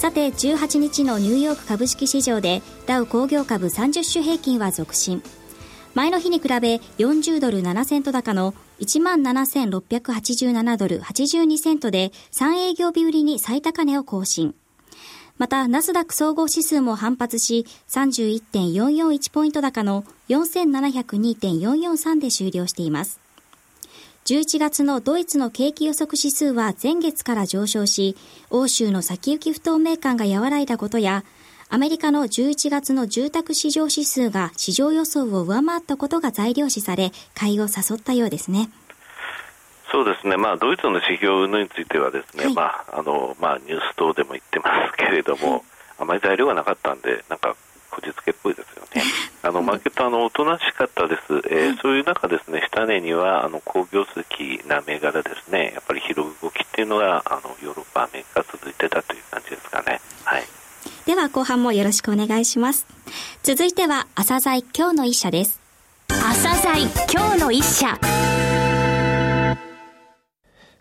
さて18日のニューヨーク株式市場でダウ工業株30種平均は続伸前の日に比べ40ドル7セント高の17,687ドル82セントで3営業日売りに最高値を更新また、ナスダック総合指数も反発し、31.441ポイント高の4702.443で終了しています。11月のドイツの景気予測指数は前月から上昇し、欧州の先行き不透明感が和らいだことや、アメリカの11月の住宅市場指数が市場予想を上回ったことが材料視され、買いを誘ったようですね。そうですね、まあ、ドイツの指標についてはですね、はい、まああのまあ、ニュース等でも言ってますけれども、はい、あまり材料がなかったんで、なんかこじつけっぽいですよね。あのマーケットあのおとなしかったです、えー、そういう中ですね下値にはあの好業績な銘柄ですねやっぱり広動きっていうのがあのヨーロッパアメリカ続いてたという感じですかね。はい。では後半もよろしくお願いします。続いては朝鮮今日の一社です。朝鮮今日の一社。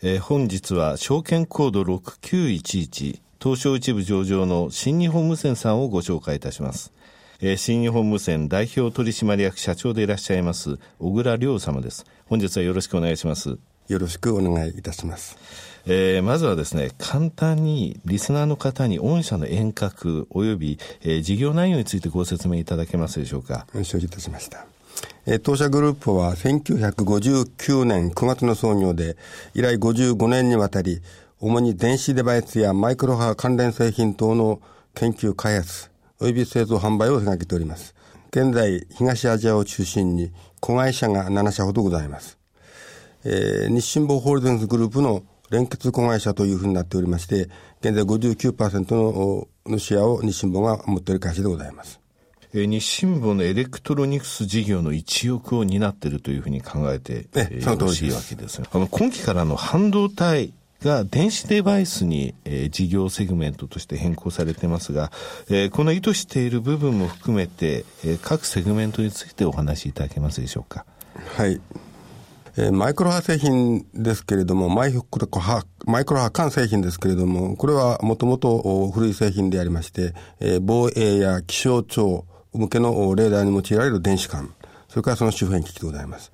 えー、本日は証券コード6911東証一部上場の新日本無線さんをご紹介いたします。えー、新日本無線代表取締役社長でいらっしゃいます小倉亮様です。本日はよろしくお願いします。よろしくお願いいたします。えー、まずはですね、簡単にリスナーの方に御社の遠隔及び、えー、事業内容についてご説明いただけますでしょうか。承知いたしました。え当社グループは1959年9月の創業で、以来55年にわたり、主に電子デバイスやマイクロ波関連製品等の研究開発、及び製造販売を手掛けております。現在、東アジアを中心に子会社が7社ほどございます。えー、日清紡ホールディングスグループの連結子会社というふうになっておりまして、現在59%ののシェアを日清紡が持っている会社でございます。えー、日清紡のエレクトロニクス事業の一翼を担っているというふうに考えて、えー、よろしいわけです。あの今期からの半導体が電子デバイスに、えー、事業セグメントとして変更されていますが、えー、この意図している部分も含めて、えー、各セグメントについてお話しいただけますでしょうか？はい。マイクロ波製品ですけれども、マイクロ波、マイクロ波管製品ですけれども、これはもともと古い製品でありまして、防衛や気象庁、向けのレーダーに用いられる電子管、それからその周辺機器でございます。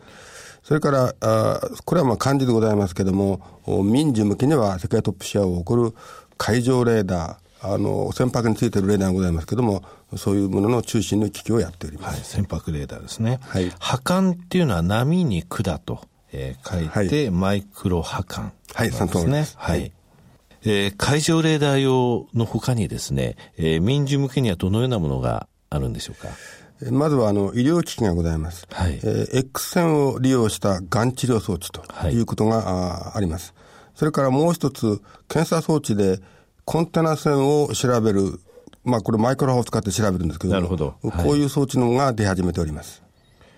それから、あこれはまあ漢字でございますけれども、民需向けには世界トップシェアを誇る海上レーダー、あの、船舶についているレーダーがございますけれども、そういうものの中心の機器をやっております。はい、船舶レーダーですね。はい。波管っていうのは波に管と、えー、書いて、はい、マイクロ波管、ね、はい、その通りです。はい。えー、海上レーダー用の他にですね、えー、民需向けにはどのようなものがあるんでしょうか？まずはあの医療機器がございます。はい、えー、X 線を利用したがん治療装置ということが、はい、ああります。それからもう一つ、検査装置でコンテナ線を調べる、まあこれマイクロ波を使って調べるんですけどなるほど、はい、こういう装置のが出始めております。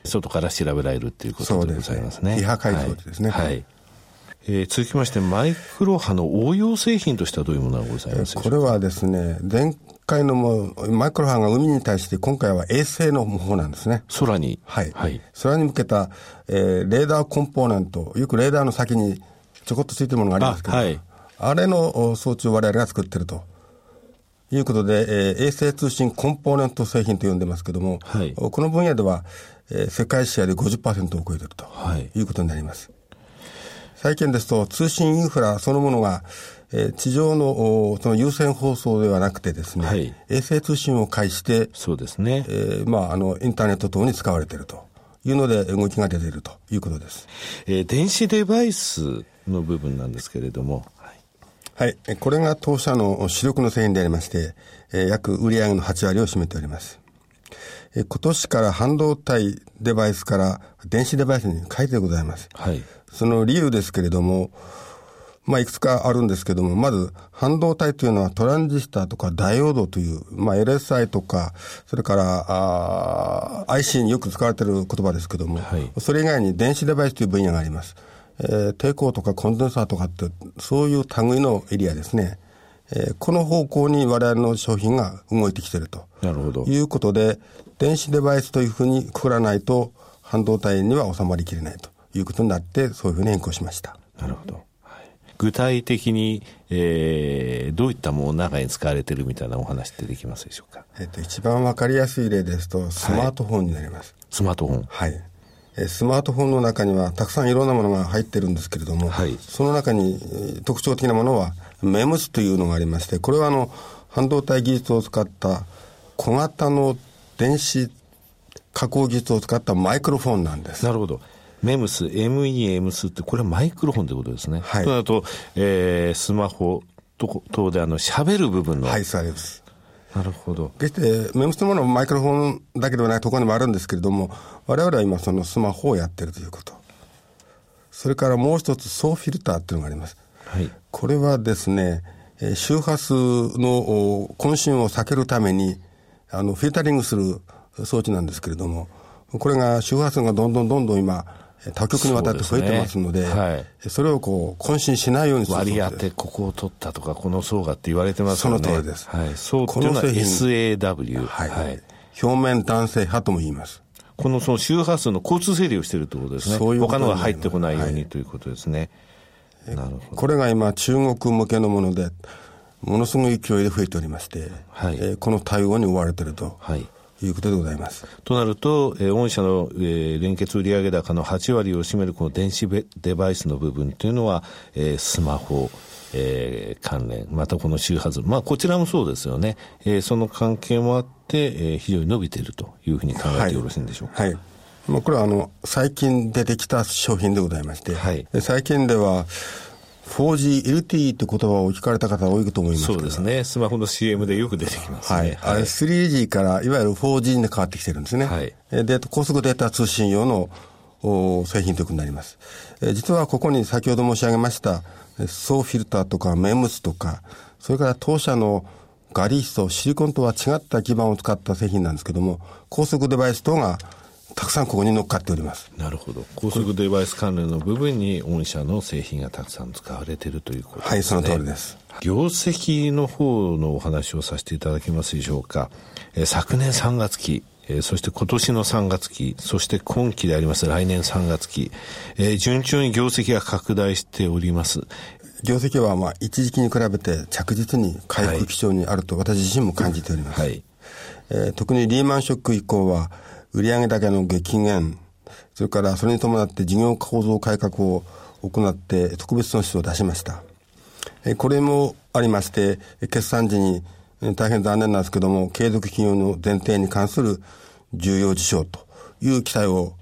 外から調べられるっていうことでございますね。非破壊装置ですね。はいえー、続きまして、マイクロ波の応用製品としてはどういうものがございますか、これはですね、前回のもマイクロ波が海に対して今回は衛星の方なんですね。空にはい。はい、空に向けた、えー、レーダーコンポーネント、よくレーダーの先にちょこっとついてるものがありますけど、あ,、はい、あれの装置を我々が作ってると。いうことで、えー、衛星通信コンポーネント製品と呼んでますけども、はい、この分野では、えー、世界シェアで50%を超えてると、はい、いうことになります。最近ですと通信インフラそのものが、えー、地上のその有線放送ではなくてですね、はい、衛星通信を介して、そうですね。えー、まあ、あの、インターネット等に使われているというので、動きが出ているということです。えー、電子デバイスの部分なんですけれども、はい。これが当社の主力の製品でありまして、えー、約売上の8割を占めております。えー、今年から半導体デバイスから電子デバイスに変えてございます。はい。その理由ですけれども、まあ、いくつかあるんですけども、まず、半導体というのはトランジスタとかダイオードという、まあ、LSI とか、それから、あ IC によく使われている言葉ですけども、はい、それ以外に電子デバイスという分野があります。えー、抵抗とかコンデンサーとかって、そういう類のエリアですね。えー、この方向に我々の商品が動いてきていると。なるほど。いうことで、電子デバイスというふうにくくらないと、半導体には収まりきれないということになって、そういうふうに変更しました。なるほど。具体的に、えー、どういったもの中に使われてるみたいなお話ってできますでしょうか？えっ、と、一番わかりやすい例ですと、スマートフォンになります。はい、スマートフォンはい。スマートフォンの中にはたくさんいろんなものが入ってるんですけれども、はい、その中に特徴的なものは MEMS というのがありまして、これはあの、半導体技術を使った小型の電子加工技術を使ったマイクロフォンなんです。なるほど。メムス、MEMS って、これはマイクロフォンということですね。はい。となると、えー、スマホと等で、あの、喋る部分の。はい、そうです。なるほど。決して、メムスというものはマイクロフォンだけではないところにもあるんですけれども、我々は今そのスマホをやってるということ。それからもう一つ、ソーフィルターっていうのがあります。はい。これはですね、周波数の渾身を避けるために、あの、フィルタリングする装置なんですけれども、これが周波数がどんどんどんどん今、多極にわたって増えてますので、そ、ねはい、それをこう、渾身しないようにする割り当て、ここを取ったとか、この層がって言われてますよね。その通りです。はい。層っていうのは SAW。はい。はい、表面弾性波とも言います。このその周波数の交通整理をしているということですね。そういう他のが入ってこないように、はい、ということですね。なるほど。これが今、中国向けのもので、ものすごい勢いで増えておりまして、はいえー、この対応に追われていると。はいいうことでございます。となると、えー、御社の、えー、連結売上高の8割を占めるこの電子デバイスの部分というのは、えー、スマホ、えー、関連、またこの周波数、まあこちらもそうですよね。えー、その関係もあって、えー、非常に伸びているというふうに考えてよろしいんでしょうか。はい。はいまあ、これはあの、最近出てきた商品でございまして、はい、最近では、4G、LTE って言葉を聞かれた方多いと思いますそうですね。スマホの CM でよく出てきますね。はい。あれ 3G からいわゆる 4G に変わってきてるんですね。はい。で、高速データ通信用の製品ということになります。え実はここに先ほど申し上げました、ソーフィルターとかメムスとか、それから当社のガリースト、シリコンとは違った基板を使った製品なんですけども、高速デバイス等がたくさんここに乗っかっております。なるほど。高速デバイス関連の部分に御社の製品がたくさん使われているということですね。はい、その通りです。業績の方のお話をさせていただけますでしょうか。え昨年3月期、えそして今年の3月期、そして今期であります来年3月期、えー、順調に業績が拡大しております。業績はまあ一時期に比べて着実に回復基調にあると私自身も感じております。はい、えー、特にリーマンショック以降は売上高の激減、それからそれに伴って事業構造改革を行って特別損失を出しました。これもありまして、決算時に大変残念なんですけども、継続企業の前提に関する重要事象という期待を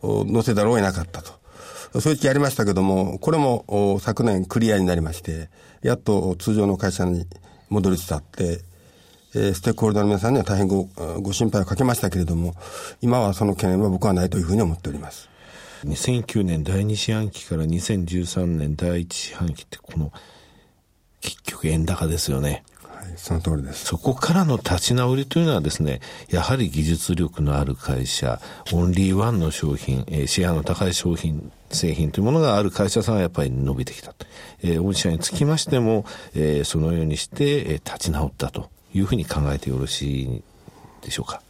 載せざるを得なかったと。そういう時ありましたけども、これも昨年クリアになりまして、やっと通常の会社に戻りつつあって、えー、ステークホルダーの皆さんには大変ごご心配をかけましたけれども、今はその懸念は僕はないというふうに思っております。2009年第2四半期から2013年第1四半期ってこの結局円高ですよね。はい、その通りです。そこからの立ち直りというのはですね、やはり技術力のある会社、オンリーワンの商品、えー、シェアの高い商品、製品というものがある会社さんはやっぱり伸びてきた。えー、御社につきましても、えー、そのようにして、えー、立ち直ったというふうに考えてよろしいでしょうか？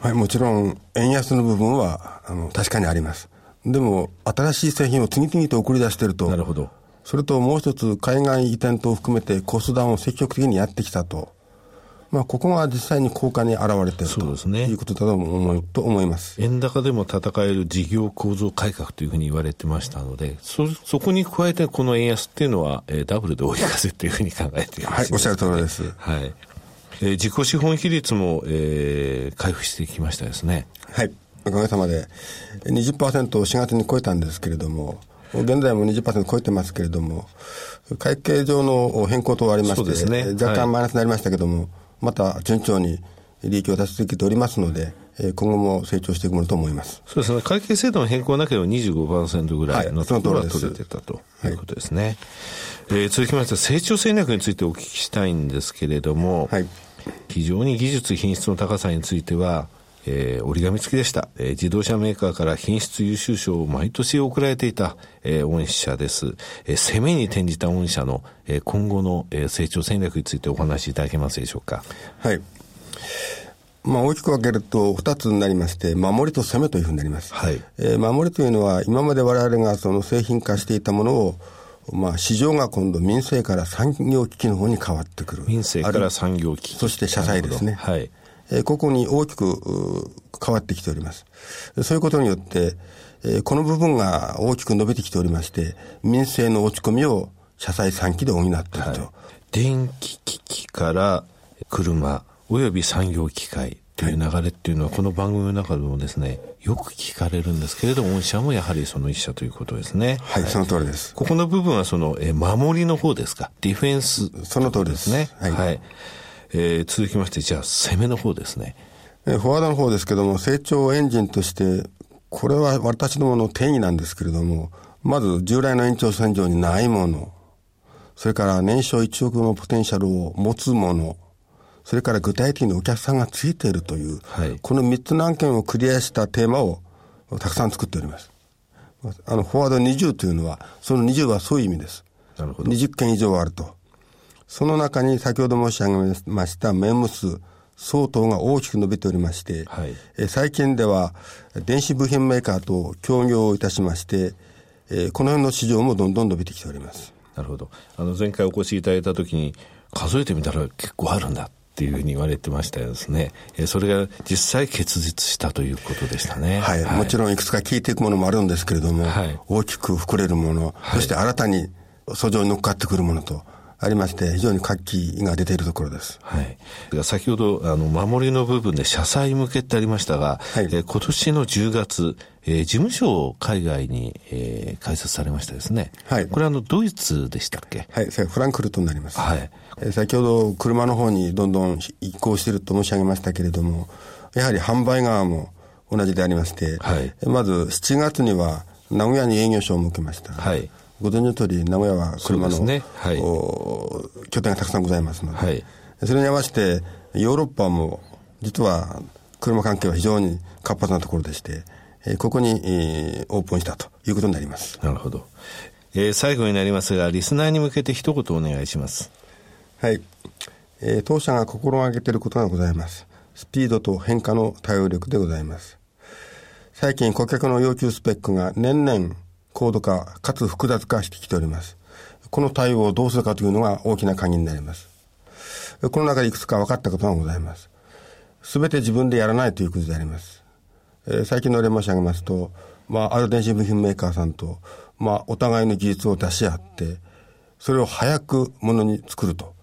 はい、もちろん、円安の部分は、あの、確かにあります。でも、新しい製品を次々と送り出していると。なるほど。それともう一つ、海外移転等を含めてコストダウンを積極的にやってきたと。まあ、ここが実際に効果に現れているそうですね。ということだと思うと思います。円高でも戦える事業構造改革というふうに言われてましたので、そ、そこに加えてこの円安っていうのは、えー、ダブルで追い風というふうに考えています、ね、はい、おっしゃる通りです。はい。えー、自己資本比率も、えー、回復してきましたですね。はい。おかげさまで20%を4月に超えたんですけれども、現在も20%超えてますけれども、会計上の変更等ありまして、ね、若干マイナスになりましたけれども、はい、また順調に利益を出し続けておりますので、今後も成長していくものと思います。そうですね。会計制度の変更なければ25%ぐらいのところは取れてたということですね。はいえー、続きまして成長戦略についてお聞きしたいんですけれども、はい、非常に技術品質の高さについてはえー、折り紙付きでした、えー、自動車メーカーから品質優秀賞を毎年贈られていた、えー、御社です、えー、攻めに転じた御社の、えー、今後の、えー、成長戦略についてお話しいただけますでしょうか。はい。まあ、大きく分けると2つになりまして、守りと攻めというふうになります。はい、えー、守りというのは、今まで我々がその製品化していたものを、まあ、市場が今度民生から産業機器の方に変わってくる。民生から産業機器。そして社債ですね。はい。えー、ここに大きく変わってきております。そういうことによって、えー、この部分が大きく伸びてきておりまして、民生の落ち込みを社債3期で補っていると、はい。電気機器から車、および産業機械という流れっていうのは、この番組の中でもですね、よく聞かれるんですけれども、御社もやはりその一社ということですね。はい、はい、その通りです。ここの部分はその、え守りの方ですか？ディフェンス、その通りですね。はい。はい、えー、続きまして、じゃあ、攻めの方ですね。えー、フォワードの方ですけども、成長エンジンとして、これは私どもの定義なんですけれども、まず従来の延長線上にないもの、それから年商1億のポテンシャルを持つもの、それから具体的にお客さんがついているという、はい、この3つの案件をクリアしたテーマをたくさん作っております。あの、フォワード20というのは、その20はそういう意味です。なるほど。20件以上あると。その中に先ほど申し上げましたメムス、相当が大きく伸びておりまして、はい、え最近では電子部品メーカーと協業いたしまして、えこの辺の市場もどんどん伸びてきております。なるほど。あの前回お越しいただいたときに数えてみたら結構あるんだっていうふうに言われてましたよですね。えそれが実際結実したということでしたね。はい。はい、もちろんいくつか聞いていくものもあるんですけれども、はい、大きく膨れるもの、そして新たに訴状に乗っかってくるものと、ありまして、非常に活気が出ているところです。はい。先ほど、あの、守りの部分で社債向けってありましたが、はい、え今年の10月、えー、事務所を海外に、えー、開設されましたですね。はい。これあの、ドイツでしたっけ？はい、フランクフルトになります。はい。えー、先ほど車の方にどんどん移行していると申し上げましたけれども、やはり販売側も同じでありまして、はい。まず7月には名古屋に営業所を設けました。はい。ご存知の通り、名古屋は車の、ねはい、拠点がたくさんございますので、はい、それに合わせて、ヨーロッパも、実は車関係は非常に活発なところでして、えー、ここに、えー、オープンしたということになります。なるほど。えー、最後になりますが、リスナーに向けて一言お願いします。はい。えー、当社が心がけていることがございます。スピードと変化の対応力でございます。最近顧客の要求スペックが年々高度化、かつ複雑化してきております。この対応をどうするかというのが大きな鍵になります。この中でいくつか分かったことがございます。すべて自分でやらないということであります。えー、最近の例申し上げますと、まあ、ある電子部品メーカーさんと、まあ、お互いの技術を出し合って、それを早くものに作ると。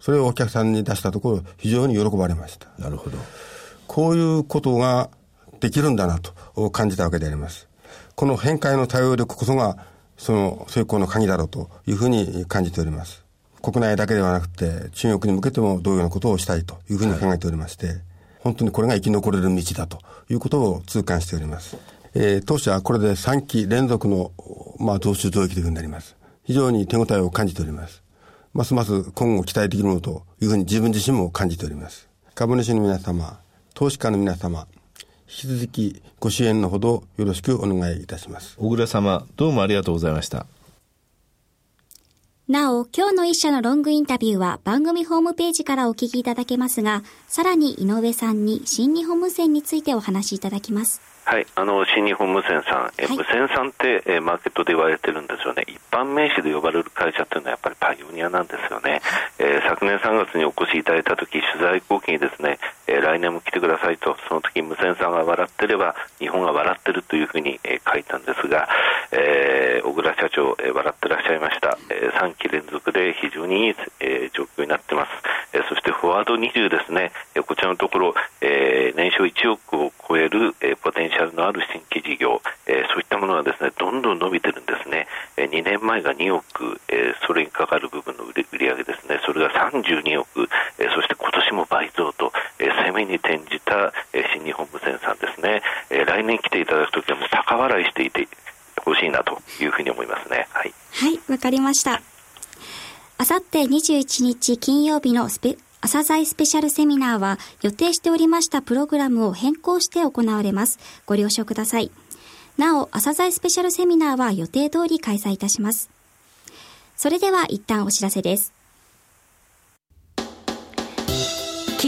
それをお客さんに出したところ、非常に喜ばれました。なるほど。こういうことができるんだなと感じたわけであります。この変化への対応力こそが、その成功の鍵だろうというふうに感じております。国内だけではなくて、中国に向けても同様のことをしたいというふうに考えておりまして、はい、本当にこれが生き残れる道だということを痛感しております。えー、当社はこれで3期連続の、まあ、増収増益というふうになります。非常に手応えを感じております。ますます今後期待できるものというふうに自分自身も感じております。株主の皆様、投資家の皆様、引き続きご支援のほどよろしくお願いいたします。小倉様、どうもありがとうございました。なお、今日の一社のロングインタビューは番組ホームページからお聞きいただけますが、さらに井上さんに新日本無線についてお話しいただきます。はい、あの新日本無線さん、え、はい、無線さんって、えマーケットで言われてるんですよね、一般名詞で呼ばれる会社っていうのはやっぱりパイオニアなんですよね、えー、昨年3月にお越しいただいたとき、取材後期にですね、えー、来年も来てくださいと、その時無線さんが笑ってれば、日本が笑ってるというふうに、えー、書いたんですが、えー、小倉社長、えー、笑ってらっしゃいました、えー、3期連続で非常にいい、えー、状況になってます、えー、そしてフォワード20ですね、えー、こちらのところ、えー、年商1億を超える、えー、ポテンシャルのある新規事業、えー、そういったものがですねどんどん伸びてるんですね、えー、2年前が2億、えー、それにかかる部分の売り上げですね。それが32億、えー、そして今年も倍増と、えー、攻めに転じた、えー、新日本無線さんですね、えー、来年来ていただくときはもう高笑いしていてほしいなというふうに思いますねはいはいわかりましたあさって21日金曜日のスペ朝鮮スペシャルセミナーは予定しておりましたプログラムを変更して行われます。ご了承ください。なお、朝鮮スペシャルセミナーは予定通り開催いたします。それでは一旦お知らせです。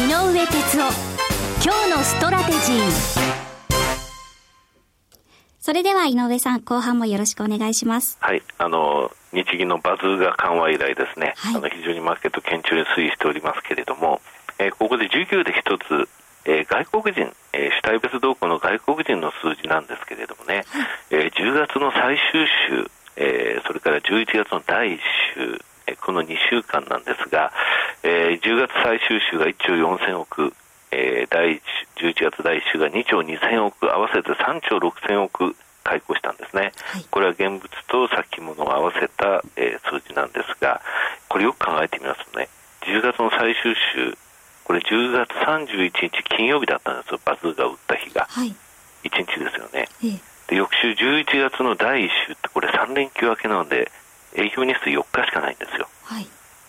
井上哲夫。今日のストラテジー。それでは井上さん、後半もよろしくお願いします。はい、あの日銀のバズーカ緩和以来ですね、はい、あの非常にマーケット堅調に推移しておりますけれども、えー、ここで19で一つ、えー、外国人、えー、主体別動向の外国人の数字なんですけれどもね、はい、えー、10月の最終週、えー、それから11月の第1週、えー、この2週間なんですが、えー、10月最終週が1兆4000億、えー、第11月第1週が2兆2000億、合わせて3兆6000億開口したんですね、はい、これは現物と先物を合わせた、えー、数字なんですが、これよく考えてみますとね、10月の最終週、これ10月31日金曜日だったんですよ、バズーが打った日が、はい、1日ですよね、えで翌週11月の第1週って、これ3連休明けなので、営業日数4日しかないんですよ。はい、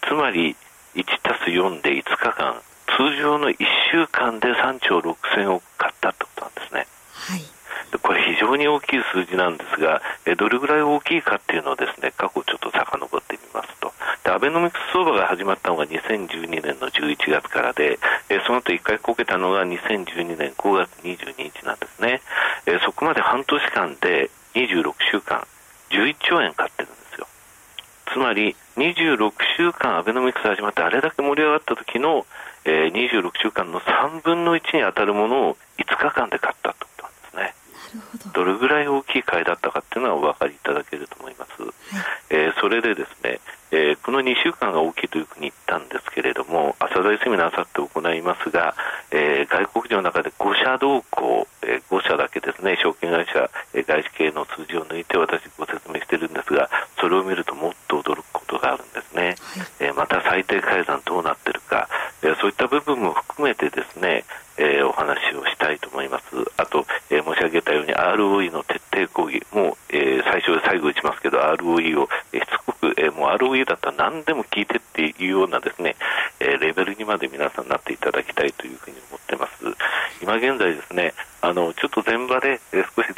つまり1たす4で5日間通常の1週間で3兆6000億買ったってことなんですね。はい、これ非常に大きい数字なんですが、えどれぐらい大きいかっていうのをですね、過去ちょっと遡ってみますと。で、アベノミクス相場が始まったのが2012年の11月からで、えその後1回こけたのが2012年5月22日なんですね。えそこまで半年間で26週間、11兆円買ってるんですよ。つまり、26週間アベノミクス始まってあれだけ盛り上がった時のえー、26週間の3分の1に当たるものを5日間で買ったということなんですね。どれぐらい大きい買いだったかっていうのはお分かりいただけると思います。はい、えー、それでですね、えー、この2週間が大きいというふうに言ったんですけれども、朝鮮セミナーあさって行いますが、えー、外国人の中で5社動向、えー、5社だけですね、証券会社、えー、外資系の数字を抜いて私ご説明してるんですが、それを見るとがあるんですね。はい、え、また最低改ざんどうなってるか、えそういった部分も含めてですね、え、お話をしたいと思います。あと、え、申し上げたように ROE の徹底抗議も、え、最初最後打ちますけど ROE を、しつこく、えもう ROE だったら何でも聞いてっていうようなですね、えレベルにまで皆さんなっていただきたいというふうに思ってます。今現在ですね、あのちょっと前場で、少し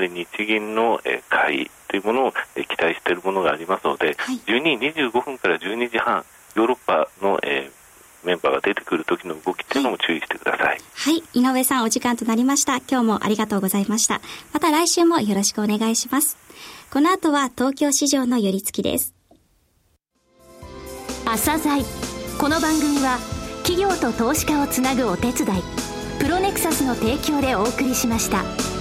はり日銀の、え会議というものを、え期待しているものがありますので、はい、12時25分から12時半ヨーロッパの、えー、メンバーが出てくる時の動きっていうのも注意してください。はい、はい、井上さんお時間となりました。今日もありがとうございました。また来週もよろしくお願いします。この後は東京市場の寄り付きです。朝鮮この番組は企業と投資家をつなぐお手伝いプロネクサスの提供でお送りしました。